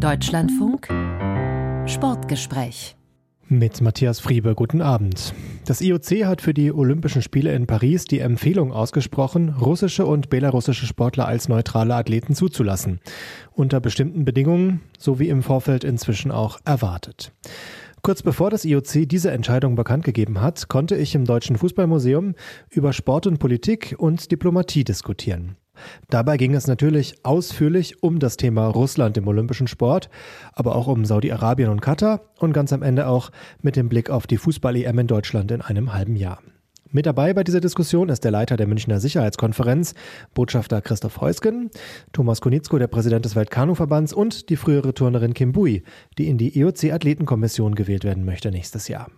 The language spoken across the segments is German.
Deutschlandfunk Sportgespräch mit Matthias Friebe, guten Abend. Das IOC hat für die Olympischen Spiele in Paris die Empfehlung ausgesprochen, russische und belarussische Sportler als neutrale Athleten zuzulassen. Unter bestimmten Bedingungen, so wie im Vorfeld inzwischen auch erwartet. Kurz bevor das IOC diese Entscheidung bekannt gegeben hat, konnte ich im Deutschen Fußballmuseum über Sport und Politik und Diplomatie diskutieren. Dabei ging es natürlich ausführlich um das Thema Russland im olympischen Sport, aber auch um Saudi-Arabien und Katar und ganz am Ende auch mit dem Blick auf die Fußball-EM in Deutschland in einem halben Jahr. Mit dabei bei dieser Diskussion ist der Leiter der Münchner Sicherheitskonferenz, Botschafter Christoph Heusgen, Thomas Kunitzko, der Präsident des Weltkanuverbands und die frühere Turnerin Kim Bui, die in die IOC-Athletenkommission gewählt werden möchte nächstes Jahr.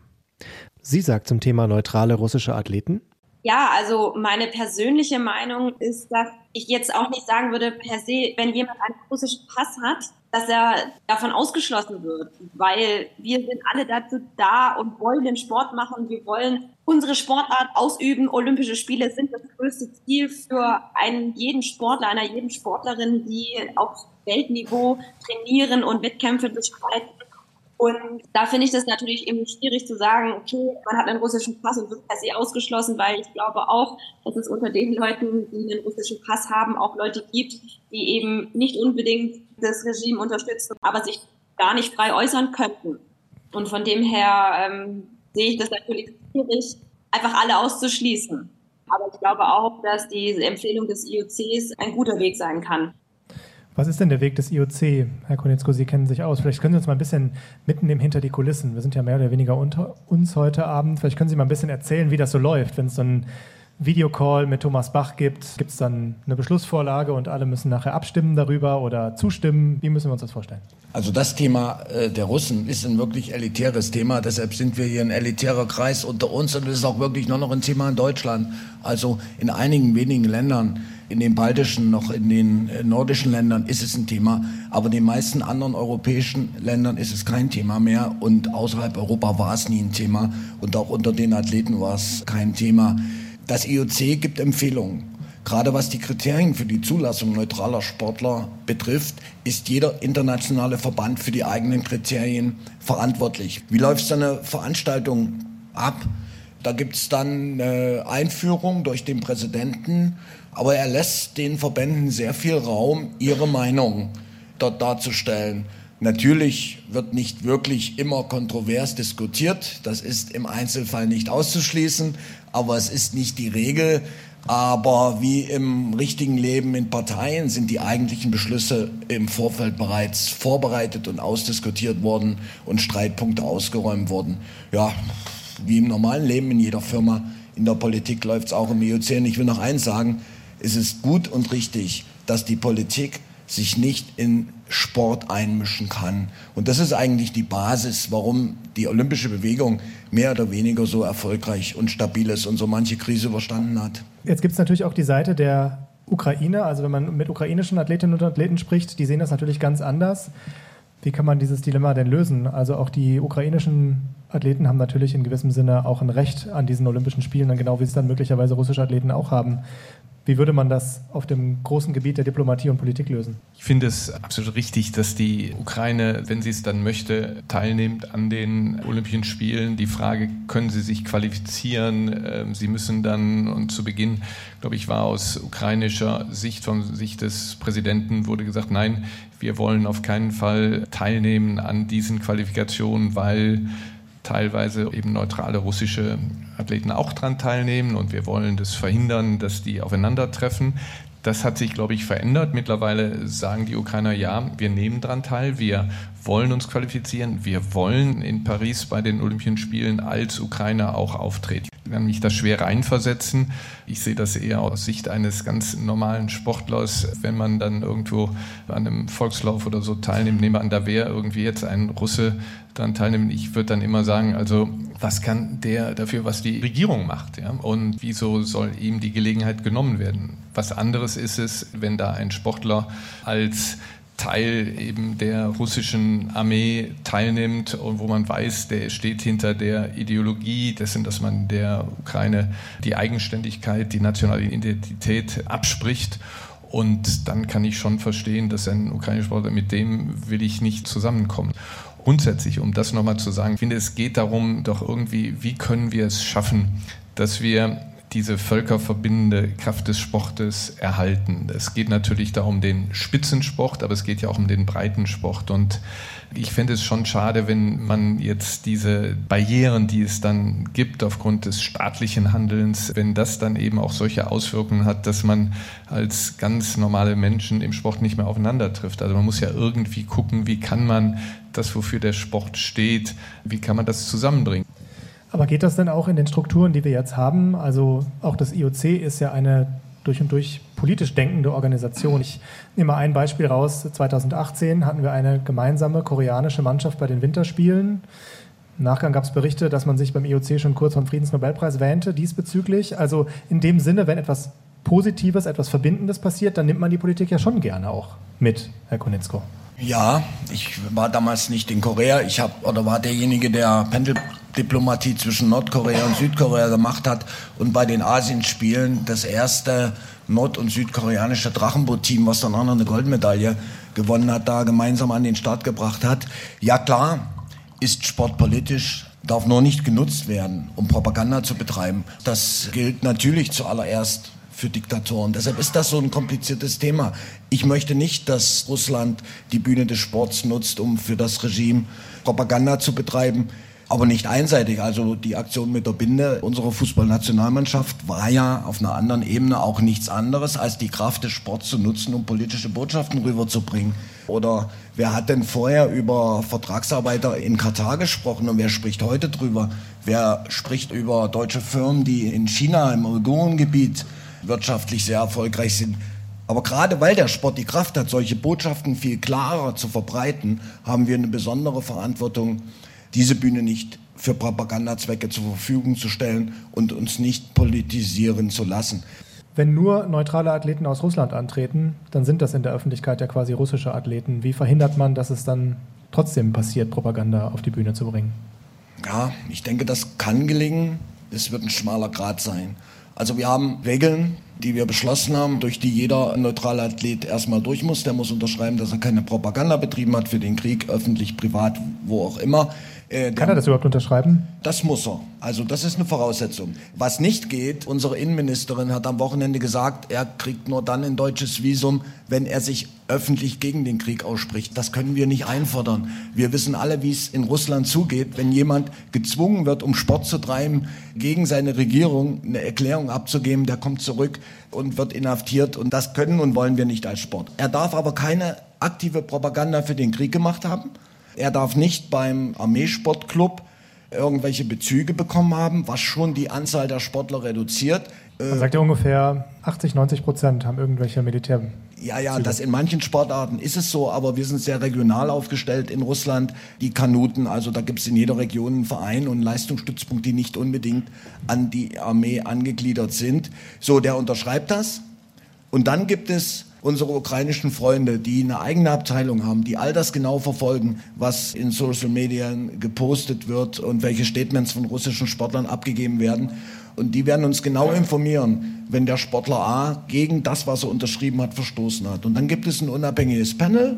Sie sagt zum Thema neutrale russische Athleten, ja, also meine persönliche Meinung ist, dass ich jetzt auch nicht sagen würde, per se, wenn jemand einen russischen Pass hat, dass er davon ausgeschlossen wird, weil wir sind alle dazu da und wollen den Sport machen. Wir wollen unsere Sportart ausüben. Olympische Spiele sind das größte Ziel für einen jeden Sportler, einer jeden Sportlerin, die auf Weltniveau trainieren und Wettkämpfe bestreiten. Und da finde ich das natürlich eben schwierig zu sagen, okay, man hat einen russischen Pass und wird per se ausgeschlossen, weil ich glaube auch, dass es unter den Leuten, die einen russischen Pass haben, auch Leute gibt, die eben nicht unbedingt das Regime unterstützen, aber sich gar nicht frei äußern könnten. Und von dem her ähm, sehe ich das natürlich schwierig, einfach alle auszuschließen. Aber ich glaube auch, dass diese Empfehlung des IOCs ein guter Weg sein kann. Was ist denn der Weg des IOC? Herr Konietzko, Sie kennen sich aus. Vielleicht können Sie uns mal ein bisschen mitnehmen hinter die Kulissen. Wir sind ja mehr oder weniger unter uns heute Abend. Vielleicht können Sie mal ein bisschen erzählen, wie das so läuft, wenn es so einen Videocall mit Thomas Bach gibt. Gibt es dann eine Beschlussvorlage und alle müssen nachher abstimmen darüber oder zustimmen? Wie müssen wir uns das vorstellen? Also das Thema äh, der Russen ist ein wirklich elitäres Thema. Deshalb sind wir hier ein elitärer Kreis unter uns und es ist auch wirklich nur noch ein Thema in Deutschland. Also in einigen wenigen Ländern in den baltischen, noch in den äh, nordischen Ländern ist es ein Thema, aber in den meisten anderen europäischen Ländern ist es kein Thema mehr und außerhalb Europa war es nie ein Thema und auch unter den Athleten war es kein Thema. Das IOC gibt Empfehlungen. Gerade was die Kriterien für die Zulassung neutraler Sportler betrifft, ist jeder internationale Verband für die eigenen Kriterien verantwortlich. Wie läuft so eine Veranstaltung ab? Da gibt es dann eine Einführung durch den Präsidenten aber er lässt den Verbänden sehr viel Raum, ihre Meinung dort darzustellen. Natürlich wird nicht wirklich immer kontrovers diskutiert. Das ist im Einzelfall nicht auszuschließen, aber es ist nicht die Regel. Aber wie im richtigen Leben in Parteien sind die eigentlichen Beschlüsse im Vorfeld bereits vorbereitet und ausdiskutiert worden und Streitpunkte ausgeräumt worden. Ja, wie im normalen Leben in jeder Firma, in der Politik läuft es auch im IOC. Und ich will noch eins sagen, es ist gut und richtig, dass die Politik sich nicht in Sport einmischen kann. Und das ist eigentlich die Basis, warum die olympische Bewegung mehr oder weniger so erfolgreich und stabil ist und so manche Krise überstanden hat. Jetzt gibt es natürlich auch die Seite der Ukraine. Also wenn man mit ukrainischen Athletinnen und Athleten spricht, die sehen das natürlich ganz anders. Wie kann man dieses Dilemma denn lösen? Also auch die ukrainischen Athleten haben natürlich in gewissem Sinne auch ein Recht an diesen Olympischen Spielen, genau wie es dann möglicherweise russische Athleten auch haben. Wie würde man das auf dem großen Gebiet der Diplomatie und Politik lösen? Ich finde es absolut richtig, dass die Ukraine, wenn sie es dann möchte, teilnimmt an den Olympischen Spielen. Die Frage, können sie sich qualifizieren? Ähm, sie müssen dann, und zu Beginn, glaube ich, war aus ukrainischer Sicht, von Sicht des Präsidenten, wurde gesagt, nein, wir wollen auf keinen Fall teilnehmen an diesen Qualifikationen, weil teilweise eben neutrale russische Athleten auch daran teilnehmen und wir wollen das verhindern, dass die aufeinandertreffen. Das hat sich, glaube ich, verändert. Mittlerweile sagen die Ukrainer, ja, wir nehmen daran teil, wir wollen uns qualifizieren, wir wollen in Paris bei den Olympischen Spielen als Ukrainer auch auftreten. Ich kann mich da schwer reinversetzen. Ich sehe das eher aus Sicht eines ganz normalen Sportlers, wenn man dann irgendwo an einem Volkslauf oder so teilnimmt. Nehme an, da wäre irgendwie jetzt ein Russe daran teilnimmt. Ich würde dann immer sagen, also was kann der dafür, was die Regierung macht? Ja? Und wieso soll ihm die Gelegenheit genommen werden? Was anderes ist es, wenn da ein Sportler als Teil eben der russischen Armee teilnimmt und wo man weiß, der steht hinter der Ideologie dessen, dass man der Ukraine die Eigenständigkeit, die nationale Identität abspricht Und dann kann ich schon verstehen, dass ein ukrainischer Sportler mit dem will ich nicht zusammenkommen. Grundsätzlich, um das nochmal zu sagen, ich finde, es geht darum, doch irgendwie, wie können wir es schaffen, dass wir diese völkerverbindende Kraft des Sportes erhalten. Es geht natürlich da um den Spitzensport, aber es geht ja auch um den Breitensport. Und ich fände es schon schade, wenn man jetzt diese Barrieren, die es dann gibt aufgrund des staatlichen Handelns, wenn das dann eben auch solche Auswirkungen hat, dass man als ganz normale Menschen im Sport nicht mehr aufeinander trifft. Also man muss ja irgendwie gucken, wie kann man das, wofür der Sport steht, wie kann man das zusammenbringen. Aber geht das denn auch in den Strukturen, die wir jetzt haben? Also auch das IOC ist ja eine durch und durch politisch denkende Organisation. Ich nehme mal ein Beispiel raus. 2018 hatten wir eine gemeinsame koreanische Mannschaft bei den Winterspielen. Im Nachgang gab es Berichte, dass man sich beim IOC schon kurz vom Friedensnobelpreis wähnte diesbezüglich. Also in dem Sinne, wenn etwas Positives, etwas Verbindendes passiert, dann nimmt man die Politik ja schon gerne auch mit, Herr Konitzko. Ja, ich war damals nicht in Korea. Ich habe oder war derjenige, der Pendeldiplomatie zwischen Nordkorea und Südkorea gemacht hat und bei den Asienspielen das erste nord- und südkoreanische Drachenboot-Team, was dann auch noch eine Goldmedaille gewonnen hat, da gemeinsam an den Start gebracht hat. Ja klar, ist sportpolitisch darf nur nicht genutzt werden, um Propaganda zu betreiben. Das gilt natürlich zuallererst für Diktatoren. Deshalb ist das so ein kompliziertes Thema. Ich möchte nicht, dass Russland die Bühne des Sports nutzt, um für das Regime Propaganda zu betreiben aber nicht einseitig. Also die Aktion mit der Binde unserer Fußballnationalmannschaft war ja auf einer anderen Ebene auch nichts anderes, als die Kraft des Sports zu nutzen, um politische Botschaften rüberzubringen. Oder wer hat denn vorher über Vertragsarbeiter in Katar gesprochen und wer spricht heute drüber? Wer spricht über deutsche Firmen, die in China, im Uigurengebiet wirtschaftlich sehr erfolgreich sind? Aber gerade weil der Sport die Kraft hat, solche Botschaften viel klarer zu verbreiten, haben wir eine besondere Verantwortung, diese Bühne nicht für Propagandazwecke zur Verfügung zu stellen und uns nicht politisieren zu lassen. Wenn nur neutrale Athleten aus Russland antreten, dann sind das in der Öffentlichkeit ja quasi russische Athleten. Wie verhindert man, dass es dann trotzdem passiert, Propaganda auf die Bühne zu bringen? Ja, ich denke, das kann gelingen. Es wird ein schmaler Grad sein. Also wir haben Regeln, die wir beschlossen haben, durch die jeder neutrale Athlet erstmal durch muss. Der muss unterschreiben, dass er keine Propaganda betrieben hat für den Krieg, öffentlich, privat, wo auch immer. Äh, Kann er das überhaupt unterschreiben? Das muss er. Also das ist eine Voraussetzung. Was nicht geht, unsere Innenministerin hat am Wochenende gesagt, er kriegt nur dann ein deutsches Visum, wenn er sich öffentlich gegen den Krieg ausspricht. Das können wir nicht einfordern. Wir wissen alle, wie es in Russland zugeht, wenn jemand gezwungen wird, um Sport zu treiben, gegen seine Regierung eine Erklärung abzugeben, der kommt zurück und wird inhaftiert. Und das können und wollen wir nicht als Sport. Er darf aber keine aktive Propaganda für den Krieg gemacht haben. Er darf nicht beim Armeesportclub irgendwelche Bezüge bekommen haben, was schon die Anzahl der Sportler reduziert. Man sagt ja ungefähr 80, 90 Prozent haben irgendwelche Militär. Ja, ja, das in manchen Sportarten ist es so, aber wir sind sehr regional aufgestellt in Russland. Die Kanuten, also da gibt es in jeder Region einen Verein und einen Leistungsstützpunkt, die nicht unbedingt an die Armee angegliedert sind. So, der unterschreibt das. Und dann gibt es unsere ukrainischen Freunde, die eine eigene Abteilung haben, die all das genau verfolgen, was in Social Media gepostet wird und welche Statements von russischen Sportlern abgegeben werden. Und die werden uns genau informieren, wenn der Sportler A gegen das, was er unterschrieben hat, verstoßen hat. Und dann gibt es ein unabhängiges Panel,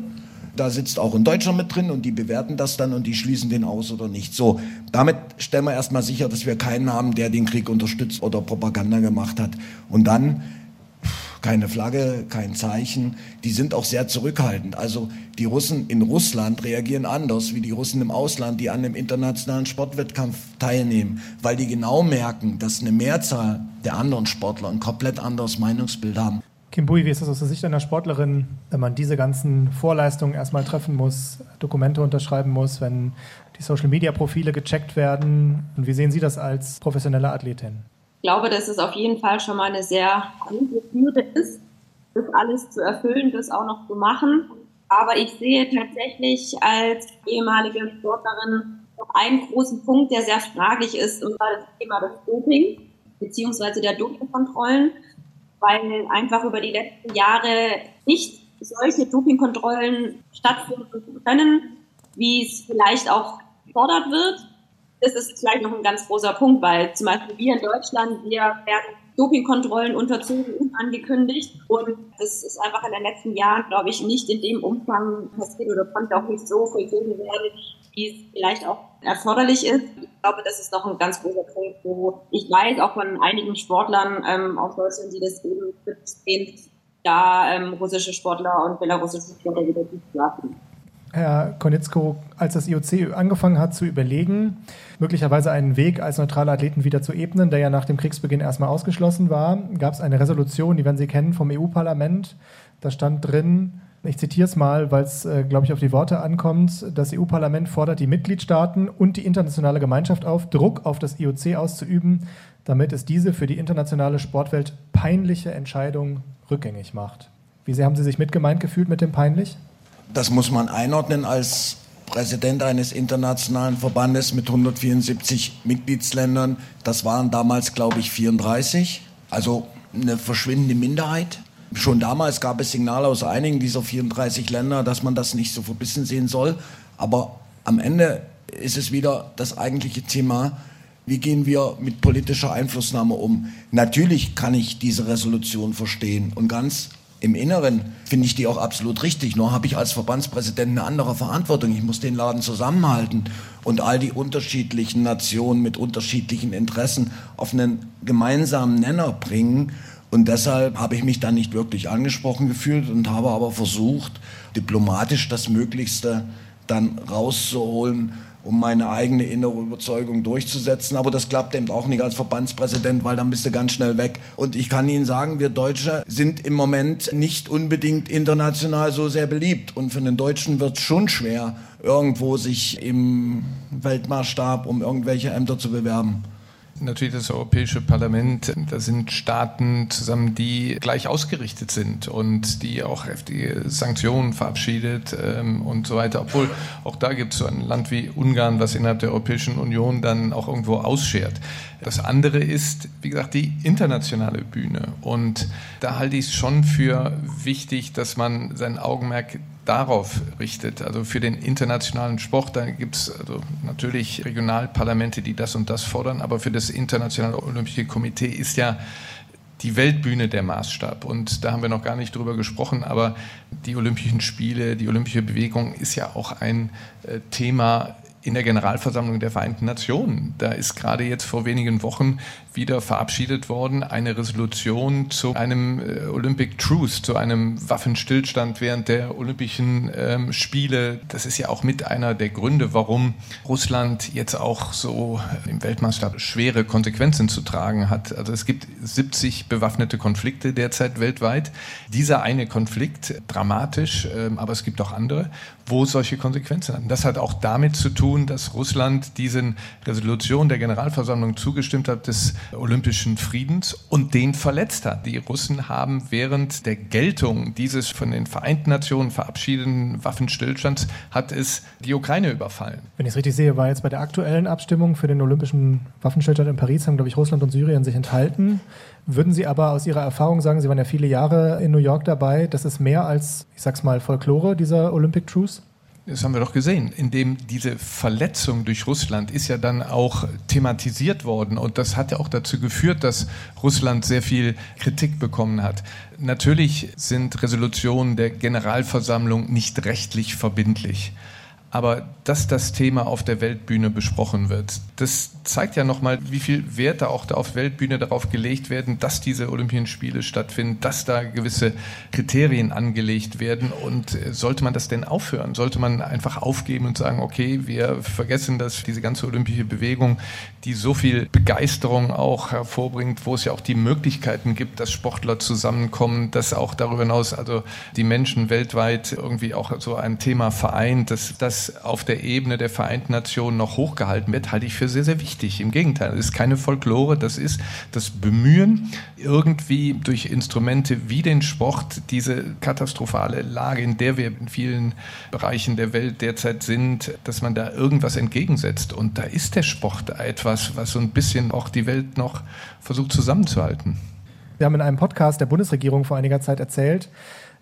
da sitzt auch ein Deutscher mit drin und die bewerten das dann und die schließen den aus oder nicht. So, damit stellen wir erstmal sicher, dass wir keinen haben, der den Krieg unterstützt oder Propaganda gemacht hat. Und dann keine Flagge, kein Zeichen. Die sind auch sehr zurückhaltend. Also die Russen in Russland reagieren anders wie die Russen im Ausland, die an einem internationalen Sportwettkampf teilnehmen, weil die genau merken, dass eine Mehrzahl der anderen Sportler ein komplett anderes Meinungsbild haben. Kim Bui, wie ist das aus der Sicht einer Sportlerin, wenn man diese ganzen Vorleistungen erstmal treffen muss, Dokumente unterschreiben muss, wenn die Social-Media-Profile gecheckt werden? Und wie sehen Sie das als professionelle Athletin? Glaube, dass es auf jeden Fall schon mal eine sehr gute Hürde ist, das alles zu erfüllen, das auch noch zu machen. Aber ich sehe tatsächlich als ehemalige Sportlerin noch einen großen Punkt, der sehr fraglich ist, und zwar das Thema des Doping, beziehungsweise der Dopingkontrollen, weil einfach über die letzten Jahre nicht solche Dopingkontrollen stattfinden können, wie es vielleicht auch gefordert wird das ist vielleicht noch ein ganz großer Punkt, weil zum Beispiel wir in Deutschland, wir werden Dopingkontrollen unterzogen, unangekündigt. Und das ist einfach in den letzten Jahren, glaube ich, nicht in dem Umfang passiert oder konnte auch nicht so vollzogen werden, wie es vielleicht auch erforderlich ist. Ich glaube, das ist noch ein ganz großer Punkt, wo ich weiß, auch von einigen Sportlern ähm, aus Deutschland, die das eben sehen, da ähm, russische Sportler und belarussische Sportler wieder gut schlafen. Herr Konitzko, als das IOC angefangen hat zu überlegen, möglicherweise einen Weg als neutrale Athleten wieder zu ebnen, der ja nach dem Kriegsbeginn erstmal ausgeschlossen war, gab es eine Resolution, die werden Sie kennen, vom EU-Parlament. Da stand drin, ich zitiere es mal, weil es, äh, glaube ich, auf die Worte ankommt, das EU-Parlament fordert die Mitgliedstaaten und die internationale Gemeinschaft auf, Druck auf das IOC auszuüben, damit es diese für die internationale Sportwelt peinliche Entscheidung rückgängig macht. Wie sehr haben Sie sich mitgemeint gefühlt mit dem peinlich? Das muss man einordnen als Präsident eines internationalen Verbandes mit 174 Mitgliedsländern. Das waren damals, glaube ich, 34. Also eine verschwindende Minderheit. Schon damals gab es Signale aus einigen dieser 34 Länder, dass man das nicht so verbissen sehen soll. Aber am Ende ist es wieder das eigentliche Thema, wie gehen wir mit politischer Einflussnahme um? Natürlich kann ich diese Resolution verstehen und ganz im Inneren finde ich die auch absolut richtig. Nur habe ich als Verbandspräsident eine andere Verantwortung. Ich muss den Laden zusammenhalten und all die unterschiedlichen Nationen mit unterschiedlichen Interessen auf einen gemeinsamen Nenner bringen. Und deshalb habe ich mich da nicht wirklich angesprochen gefühlt und habe aber versucht, diplomatisch das Möglichste dann rauszuholen um meine eigene innere Überzeugung durchzusetzen. Aber das klappt eben auch nicht als Verbandspräsident, weil dann bist du ganz schnell weg. Und ich kann Ihnen sagen, wir Deutsche sind im Moment nicht unbedingt international so sehr beliebt. Und für den Deutschen wird es schon schwer, irgendwo sich im Weltmaßstab um irgendwelche Ämter zu bewerben. Natürlich das Europäische Parlament, da sind Staaten zusammen, die gleich ausgerichtet sind und die auch heftige Sanktionen verabschiedet ähm, und so weiter. Obwohl auch da gibt es so ein Land wie Ungarn, was innerhalb der Europäischen Union dann auch irgendwo ausschert. Das andere ist, wie gesagt, die internationale Bühne. Und da halte ich es schon für wichtig, dass man sein Augenmerk darauf richtet, also für den internationalen Sport, da gibt es also natürlich Regionalparlamente, die das und das fordern, aber für das Internationale Olympische Komitee ist ja die Weltbühne der Maßstab. Und da haben wir noch gar nicht drüber gesprochen, aber die Olympischen Spiele, die olympische Bewegung ist ja auch ein äh, Thema in der Generalversammlung der Vereinten Nationen. Da ist gerade jetzt vor wenigen Wochen wieder verabschiedet worden eine Resolution zu einem äh, Olympic Truce, zu einem Waffenstillstand während der Olympischen ähm, Spiele. Das ist ja auch mit einer der Gründe, warum Russland jetzt auch so im Weltmaßstab schwere Konsequenzen zu tragen hat. Also es gibt 70 bewaffnete Konflikte derzeit weltweit. Dieser eine Konflikt dramatisch, ähm, aber es gibt auch andere, wo solche Konsequenzen haben. Das hat auch damit zu tun, tun, dass Russland diesen Resolution der Generalversammlung zugestimmt hat des Olympischen Friedens und den verletzt hat. Die Russen haben während der Geltung dieses von den Vereinten Nationen verabschiedeten Waffenstillstands hat es die Ukraine überfallen. Wenn ich es richtig sehe, war jetzt bei der aktuellen Abstimmung für den Olympischen Waffenstillstand in Paris haben, glaube ich, Russland und Syrien sich enthalten. Würden Sie aber aus Ihrer Erfahrung sagen, Sie waren ja viele Jahre in New York dabei, das ist mehr als, ich sag's mal, Folklore, dieser Olympic Truce? Das haben wir doch gesehen, indem diese Verletzung durch Russland ist ja dann auch thematisiert worden und das hat ja auch dazu geführt, dass Russland sehr viel Kritik bekommen hat. Natürlich sind Resolutionen der Generalversammlung nicht rechtlich verbindlich. Aber dass das Thema auf der Weltbühne besprochen wird, das zeigt ja nochmal, wie viel Wert da auch da auf Weltbühne darauf gelegt werden, dass diese Olympischen Spiele stattfinden, dass da gewisse Kriterien angelegt werden. Und äh, sollte man das denn aufhören? Sollte man einfach aufgeben und sagen, okay, wir vergessen das, diese ganze olympische Bewegung, die so viel Begeisterung auch hervorbringt, wo es ja auch die Möglichkeiten gibt, dass Sportler zusammenkommen, dass auch darüber hinaus also die Menschen weltweit irgendwie auch so ein Thema vereint, dass das auf der Ebene der Vereinten Nationen noch hochgehalten wird, halte ich für sehr, sehr wichtig. Im Gegenteil, das ist keine Folklore, das ist das Bemühen, irgendwie durch Instrumente wie den Sport diese katastrophale Lage, in der wir in vielen Bereichen der Welt derzeit sind, dass man da irgendwas entgegensetzt. Und da ist der Sport etwas, was so ein bisschen auch die Welt noch versucht zusammenzuhalten. Wir haben in einem Podcast der Bundesregierung vor einiger Zeit erzählt,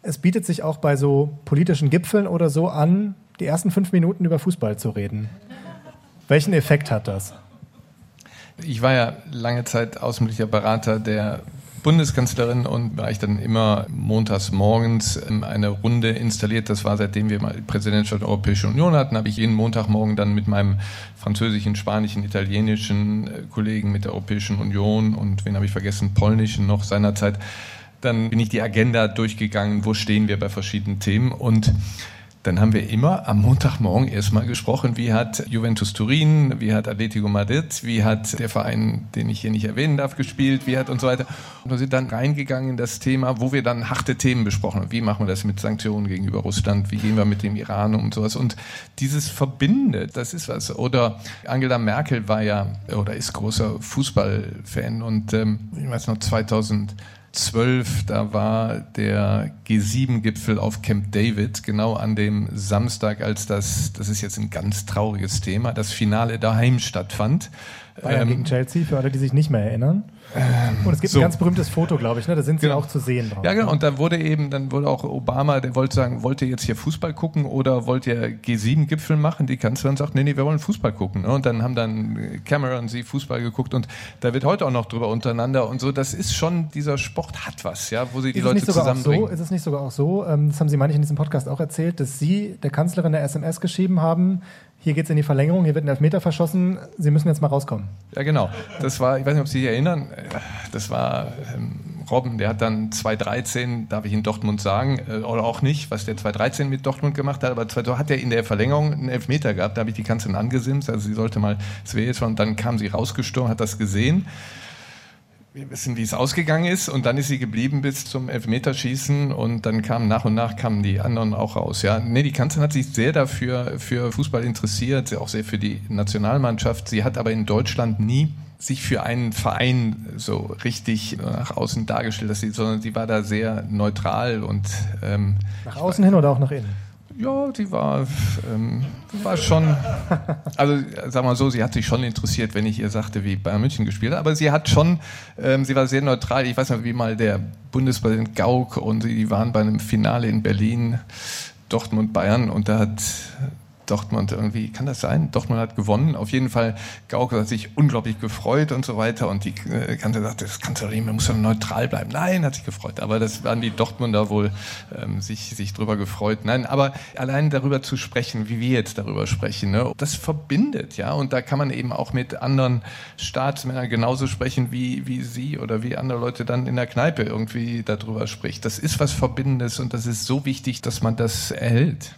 es bietet sich auch bei so politischen Gipfeln oder so an, die ersten fünf Minuten über Fußball zu reden. Welchen Effekt hat das? Ich war ja lange Zeit außenpolitischer Berater der Bundeskanzlerin und war ich dann immer montags morgens eine Runde installiert. Das war seitdem wir mal die Präsidentschaft der Europäischen Union hatten, habe ich jeden Montagmorgen dann mit meinem französischen, spanischen, italienischen äh, Kollegen mit der Europäischen Union und wen habe ich vergessen, polnischen noch seinerzeit. Dann bin ich die Agenda durchgegangen, wo stehen wir bei verschiedenen Themen und dann haben wir immer am Montagmorgen erstmal gesprochen, wie hat Juventus Turin, wie hat Atletico Madrid, wie hat der Verein, den ich hier nicht erwähnen darf, gespielt, wie hat und so weiter. Und wir sind dann reingegangen in das Thema, wo wir dann harte Themen besprochen haben. Wie machen wir das mit Sanktionen gegenüber Russland? Wie gehen wir mit dem Iran um und sowas? Und dieses verbindet, das ist was. Oder Angela Merkel war ja oder ist großer Fußballfan und ähm, ich weiß noch 2000 12, da war der G7-Gipfel auf Camp David, genau an dem Samstag, als das, das ist jetzt ein ganz trauriges Thema, das Finale daheim stattfand. Bayern ähm, gegen Chelsea, für alle, die sich nicht mehr erinnern. Ähm, und es gibt so. ein ganz berühmtes Foto, glaube ich, ne? da sind sie genau. auch zu sehen drauf. Ja, genau. Und da wurde eben, dann wurde auch Obama, der wollte sagen, wollt ihr jetzt hier Fußball gucken oder wollt ihr G7-Gipfel machen? Die Kanzlerin sagt, nee, nee, wir wollen Fußball gucken. Ne? Und dann haben dann Cameron sie Fußball geguckt und da wird heute auch noch drüber untereinander und so. Das ist schon, dieser Sport hat was, ja, wo sie die Leute zusammenbringen. So, ist es nicht sogar auch so, ähm, das haben Sie manchmal in diesem Podcast auch erzählt, dass Sie der Kanzlerin der SMS geschrieben haben, hier geht es in die Verlängerung, hier wird ein Elfmeter verschossen, Sie müssen jetzt mal rauskommen. Ja, genau. Das war, ich weiß nicht, ob Sie sich erinnern, das war ähm, Robben, der hat dann 2013, darf ich in Dortmund sagen, äh, oder auch nicht, was der 2013 mit Dortmund gemacht hat, aber 2013 hat er in der Verlängerung einen Elfmeter gehabt, da habe ich die Kanzlerin angesimst, also sie sollte mal, es wäre jetzt schon, dann kam sie rausgestürmt, hat das gesehen wir wissen, wie es ausgegangen ist und dann ist sie geblieben bis zum Elfmeterschießen und dann kamen nach und nach kamen die anderen auch raus. Ja, nee, die Kanzlerin hat sich sehr dafür für Fußball interessiert, auch sehr für die Nationalmannschaft. Sie hat aber in Deutschland nie sich für einen Verein so richtig nach außen dargestellt, dass sie, sondern sie war da sehr neutral und ähm, nach außen hin oder auch nach innen. Ja, die war, ähm, war schon, also sagen wir so, sie hat sich schon interessiert, wenn ich ihr sagte, wie Bayern München gespielt hat, aber sie hat schon, ähm, sie war sehr neutral. Ich weiß nicht, wie mal der Bundespräsident Gauck und die waren bei einem Finale in Berlin, Dortmund Bayern und da hat Dortmund irgendwie, kann das sein? Dortmund hat gewonnen. Auf jeden Fall, Gauke hat sich unglaublich gefreut und so weiter. Und die äh, Kanzler sagte, das kannst du nicht, man muss doch neutral bleiben. Nein, hat sich gefreut. Aber das waren die Dortmunder wohl ähm, sich, sich drüber gefreut. Nein, aber allein darüber zu sprechen, wie wir jetzt darüber sprechen, ne, das verbindet, ja. Und da kann man eben auch mit anderen Staatsmännern genauso sprechen, wie, wie sie oder wie andere Leute dann in der Kneipe irgendwie darüber spricht. Das ist was Verbindendes und das ist so wichtig, dass man das erhält.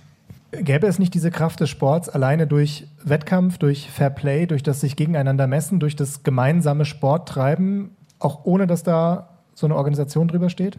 Gäbe es nicht diese Kraft des Sports alleine durch Wettkampf, durch Fair Play, durch das sich gegeneinander messen, durch das gemeinsame Sporttreiben, auch ohne dass da so eine Organisation drüber steht?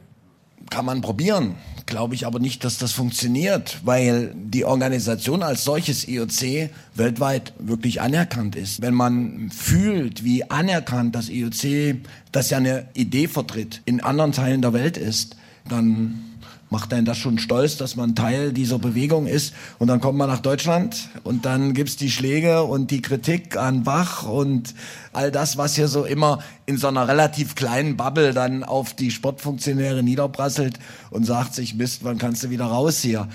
Kann man probieren, glaube ich aber nicht, dass das funktioniert, weil die Organisation als solches IOC weltweit wirklich anerkannt ist. Wenn man fühlt, wie anerkannt das IOC, das ja eine Idee vertritt, in anderen Teilen der Welt ist, dann macht einen das schon stolz, dass man Teil dieser Bewegung ist. Und dann kommt man nach Deutschland und dann gibt's die Schläge und die Kritik an Bach und all das, was hier so immer in so einer relativ kleinen Bubble dann auf die Sportfunktionäre niederprasselt und sagt sich, Mist, wann kannst du wieder raus hier?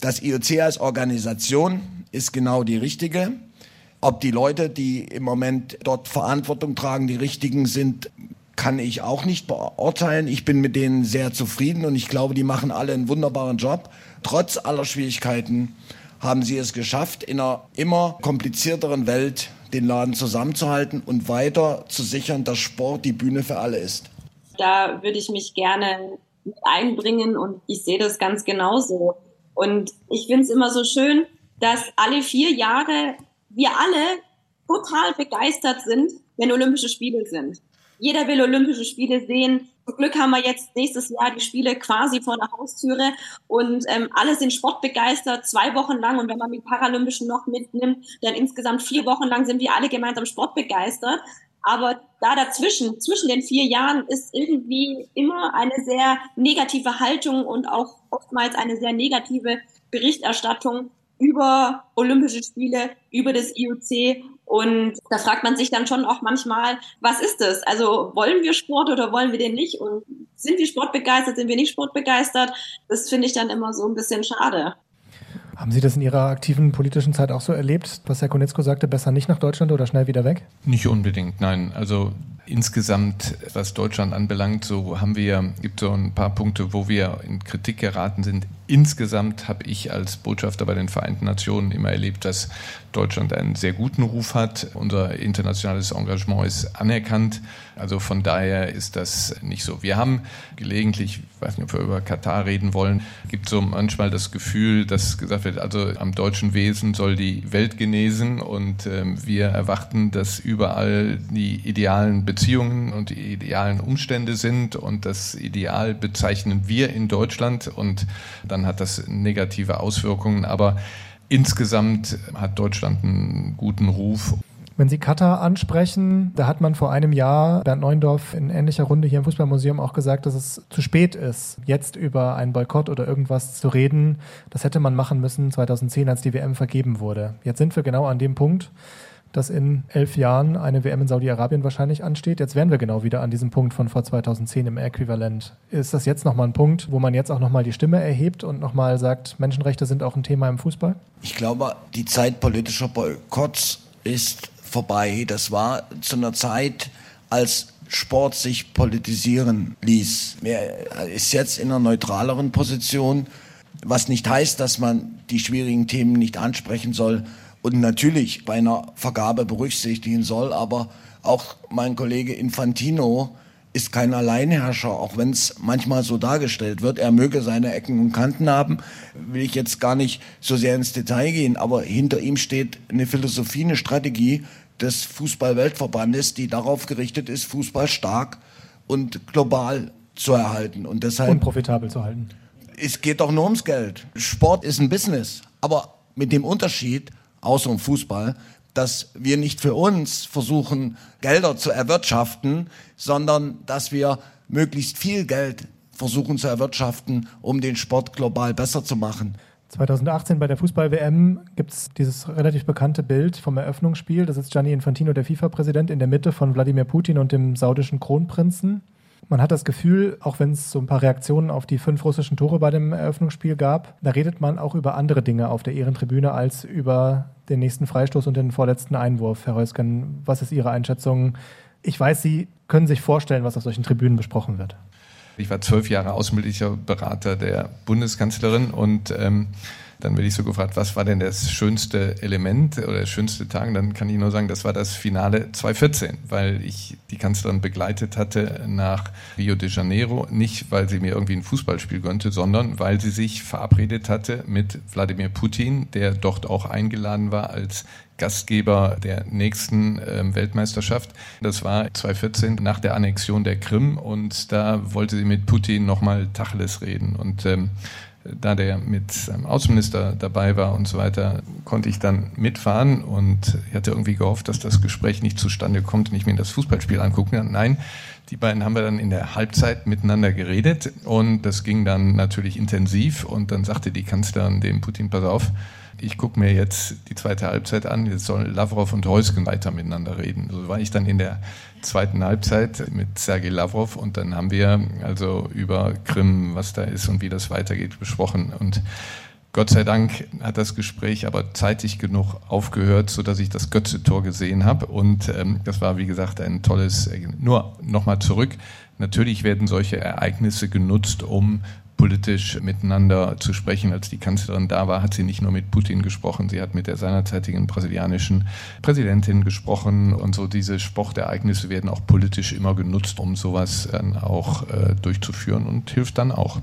Das IOC als Organisation ist genau die richtige. Ob die Leute, die im Moment dort Verantwortung tragen, die richtigen sind, kann ich auch nicht beurteilen. Ich bin mit denen sehr zufrieden und ich glaube, die machen alle einen wunderbaren Job. Trotz aller Schwierigkeiten haben sie es geschafft, in einer immer komplizierteren Welt den Laden zusammenzuhalten und weiter zu sichern, dass Sport die Bühne für alle ist. Da würde ich mich gerne einbringen und ich sehe das ganz genauso. Und ich finde es immer so schön, dass alle vier Jahre wir alle total begeistert sind, wenn Olympische Spiele sind. Jeder will Olympische Spiele sehen. Zum Glück haben wir jetzt nächstes Jahr die Spiele quasi vor der Haustüre und ähm, alle sind sportbegeistert, zwei Wochen lang. Und wenn man die Paralympischen noch mitnimmt, dann insgesamt vier Wochen lang sind wir alle gemeinsam sportbegeistert. Aber da dazwischen, zwischen den vier Jahren, ist irgendwie immer eine sehr negative Haltung und auch oftmals eine sehr negative Berichterstattung über Olympische Spiele, über das IOC. Und da fragt man sich dann schon auch manchmal, was ist das? Also wollen wir Sport oder wollen wir den nicht? Und sind wir sportbegeistert, sind wir nicht sportbegeistert? Das finde ich dann immer so ein bisschen schade. Haben Sie das in Ihrer aktiven politischen Zeit auch so erlebt, was Herr Konetzko sagte, besser nicht nach Deutschland oder schnell wieder weg? Nicht unbedingt, nein. Also insgesamt, was Deutschland anbelangt, so haben wir, gibt so ein paar Punkte, wo wir in Kritik geraten sind. Insgesamt habe ich als Botschafter bei den Vereinten Nationen immer erlebt, dass Deutschland einen sehr guten Ruf hat. Unser internationales Engagement ist anerkannt. Also von daher ist das nicht so. Wir haben gelegentlich, ich weiß nicht, ob wir über Katar reden wollen, gibt so manchmal das Gefühl, dass gesagt wird, also am deutschen Wesen soll die Welt genesen und äh, wir erwarten, dass überall die idealen Beziehungen und die idealen Umstände sind und das Ideal bezeichnen wir in Deutschland und dann hat das negative Auswirkungen. Aber insgesamt hat Deutschland einen guten Ruf. Wenn Sie Katar ansprechen, da hat man vor einem Jahr, Bernd Neuendorf in ähnlicher Runde hier im Fußballmuseum auch gesagt, dass es zu spät ist, jetzt über einen Boykott oder irgendwas zu reden. Das hätte man machen müssen 2010, als die WM vergeben wurde. Jetzt sind wir genau an dem Punkt, dass in elf Jahren eine WM in Saudi-Arabien wahrscheinlich ansteht. Jetzt wären wir genau wieder an diesem Punkt von vor 2010 im Äquivalent. Ist das jetzt nochmal ein Punkt, wo man jetzt auch nochmal die Stimme erhebt und nochmal sagt, Menschenrechte sind auch ein Thema im Fußball? Ich glaube, die Zeit politischer Boykotts ist vorbei. Das war zu einer Zeit, als Sport sich politisieren ließ. Er ist jetzt in einer neutraleren Position, was nicht heißt, dass man die schwierigen Themen nicht ansprechen soll und natürlich bei einer Vergabe berücksichtigen soll. Aber auch mein Kollege Infantino ist kein Alleinherrscher, auch wenn es manchmal so dargestellt wird. Er möge seine Ecken und Kanten haben, will ich jetzt gar nicht so sehr ins Detail gehen, aber hinter ihm steht eine Philosophie, eine Strategie des Fußball-Weltverbandes, die darauf gerichtet ist, Fußball stark und global zu erhalten. Und deshalb. Und profitabel zu halten. Es geht doch nur ums Geld. Sport ist ein Business. Aber mit dem Unterschied, außer im Fußball, dass wir nicht für uns versuchen, Gelder zu erwirtschaften, sondern dass wir möglichst viel Geld versuchen zu erwirtschaften, um den Sport global besser zu machen. 2018 bei der Fußball-WM gibt es dieses relativ bekannte Bild vom Eröffnungsspiel. Da sitzt Gianni Infantino, der FIFA-Präsident, in der Mitte von Wladimir Putin und dem saudischen Kronprinzen. Man hat das Gefühl, auch wenn es so ein paar Reaktionen auf die fünf russischen Tore bei dem Eröffnungsspiel gab, da redet man auch über andere Dinge auf der Ehrentribüne als über den nächsten Freistoß und den vorletzten Einwurf. Herr Reusken, was ist Ihre Einschätzung? Ich weiß, Sie können sich vorstellen, was auf solchen Tribünen besprochen wird. Ich war zwölf Jahre außenpolitischer Berater der Bundeskanzlerin und ähm, dann werde ich so gefragt, was war denn das schönste Element oder der schönste Tag? Dann kann ich nur sagen, das war das Finale 2014, weil ich die Kanzlerin begleitet hatte nach Rio de Janeiro. Nicht, weil sie mir irgendwie ein Fußballspiel gönnte, sondern weil sie sich verabredet hatte mit Wladimir Putin, der dort auch eingeladen war als Gastgeber der nächsten äh, Weltmeisterschaft. Das war 2014 nach der Annexion der Krim und da wollte sie mit Putin nochmal Tacheles reden. Und ähm, da der mit seinem Außenminister dabei war und so weiter, konnte ich dann mitfahren und ich hatte irgendwie gehofft, dass das Gespräch nicht zustande kommt und ich mir das Fußballspiel angucken kann. Nein, die beiden haben wir dann in der Halbzeit miteinander geredet und das ging dann natürlich intensiv und dann sagte die Kanzlerin dem Putin, pass auf, ich gucke mir jetzt die zweite Halbzeit an, jetzt sollen Lavrov und Heusken weiter miteinander reden. So war ich dann in der zweiten Halbzeit mit Sergei Lavrov und dann haben wir also über Krim, was da ist und wie das weitergeht, besprochen. Und Gott sei Dank hat das Gespräch aber zeitig genug aufgehört, sodass ich das Götze-Tor gesehen habe. Und ähm, das war, wie gesagt, ein tolles. Nur nochmal zurück. Natürlich werden solche Ereignisse genutzt, um politisch miteinander zu sprechen. Als die Kanzlerin da war, hat sie nicht nur mit Putin gesprochen, sie hat mit der seinerzeitigen brasilianischen Präsidentin gesprochen und so diese Sportereignisse werden auch politisch immer genutzt, um sowas dann auch äh, durchzuführen und hilft dann auch.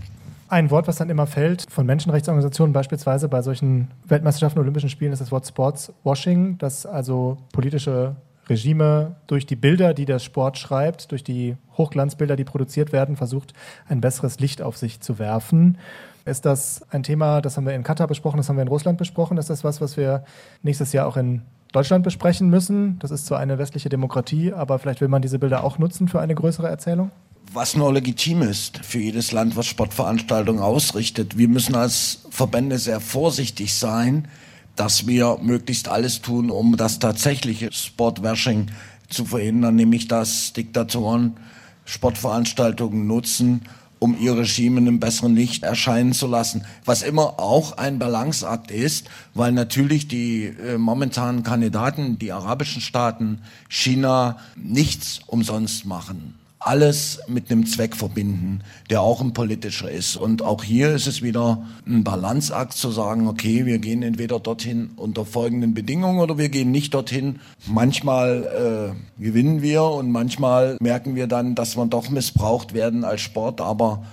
Ein Wort, was dann immer fällt von Menschenrechtsorganisationen, beispielsweise bei solchen Weltmeisterschaften, Olympischen Spielen, ist das Wort Sportswashing, dass also politische Regime durch die Bilder, die der Sport schreibt, durch die Hochglanzbilder, die produziert werden, versucht, ein besseres Licht auf sich zu werfen. Ist das ein Thema, das haben wir in Katar besprochen, das haben wir in Russland besprochen? Ist das was, was wir nächstes Jahr auch in Deutschland besprechen müssen? Das ist zwar eine westliche Demokratie, aber vielleicht will man diese Bilder auch nutzen für eine größere Erzählung? Was nur legitim ist für jedes Land, was Sportveranstaltungen ausrichtet. Wir müssen als Verbände sehr vorsichtig sein, dass wir möglichst alles tun, um das tatsächliche Sportwashing zu verhindern, nämlich dass Diktatoren Sportveranstaltungen nutzen, um ihr Regime in einem besseren Licht erscheinen zu lassen. Was immer auch ein Balanceakt ist, weil natürlich die äh, momentanen Kandidaten, die arabischen Staaten, China, nichts umsonst machen alles mit einem Zweck verbinden, der auch ein politischer ist. Und auch hier ist es wieder ein Balanceakt zu sagen, okay, wir gehen entweder dorthin unter folgenden Bedingungen oder wir gehen nicht dorthin. Manchmal äh, gewinnen wir und manchmal merken wir dann, dass wir doch missbraucht werden als Sport. Aber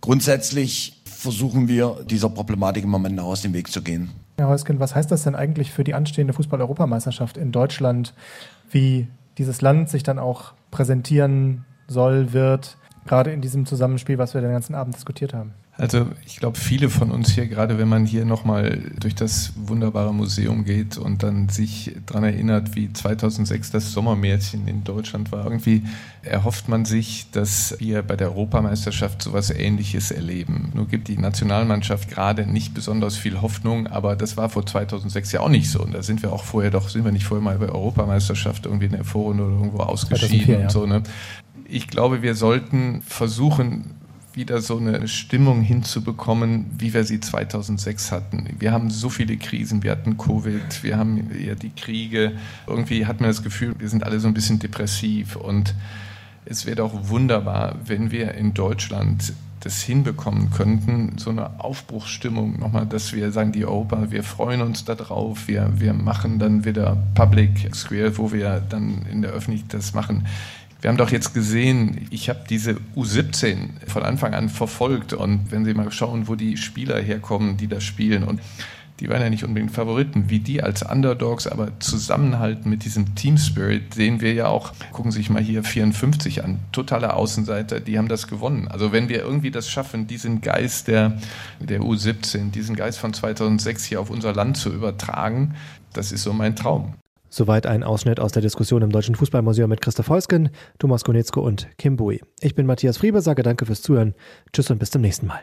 grundsätzlich versuchen wir dieser Problematik im Moment aus dem Weg zu gehen. Herr Heusken, was heißt das denn eigentlich für die anstehende Fußball-Europameisterschaft in Deutschland, wie dieses Land sich dann auch präsentieren soll, wird, gerade in diesem Zusammenspiel, was wir den ganzen Abend diskutiert haben? Also ich glaube, viele von uns hier, gerade wenn man hier nochmal durch das wunderbare Museum geht und dann sich daran erinnert, wie 2006 das Sommermärchen in Deutschland war, irgendwie erhofft man sich, dass wir bei der Europameisterschaft sowas Ähnliches erleben. Nur gibt die Nationalmannschaft gerade nicht besonders viel Hoffnung, aber das war vor 2006 ja auch nicht so. Und da sind wir auch vorher doch, sind wir nicht vorher mal bei Europameisterschaft irgendwie in der Vorrunde oder irgendwo ausgeschieden 2004, und so. Ne? Ich glaube, wir sollten versuchen, wieder so eine Stimmung hinzubekommen, wie wir sie 2006 hatten. Wir haben so viele Krisen, wir hatten Covid, wir haben ja die Kriege. Irgendwie hat man das Gefühl, wir sind alle so ein bisschen depressiv und es wäre doch wunderbar, wenn wir in Deutschland das hinbekommen könnten, so eine Aufbruchsstimmung nochmal, dass wir sagen, die Europa, wir freuen uns darauf, wir, wir machen dann wieder Public Square, wo wir dann in der Öffentlichkeit das machen. Wir haben doch jetzt gesehen, ich habe diese U17 von Anfang an verfolgt und wenn Sie mal schauen, wo die Spieler herkommen, die das spielen und die waren ja nicht unbedingt Favoriten, wie die als Underdogs aber zusammenhalten mit diesem Team Spirit, sehen wir ja auch, gucken Sie sich mal hier 54 an, totale Außenseiter, die haben das gewonnen. Also wenn wir irgendwie das schaffen, diesen Geist der, der U17, diesen Geist von 2006 hier auf unser Land zu übertragen, das ist so mein Traum. Soweit ein Ausschnitt aus der Diskussion im Deutschen Fußballmuseum mit Christoph Heusken, Thomas Konetzko und Kim Bui. Ich bin Matthias Friebe, sage danke fürs Zuhören. Tschüss und bis zum nächsten Mal.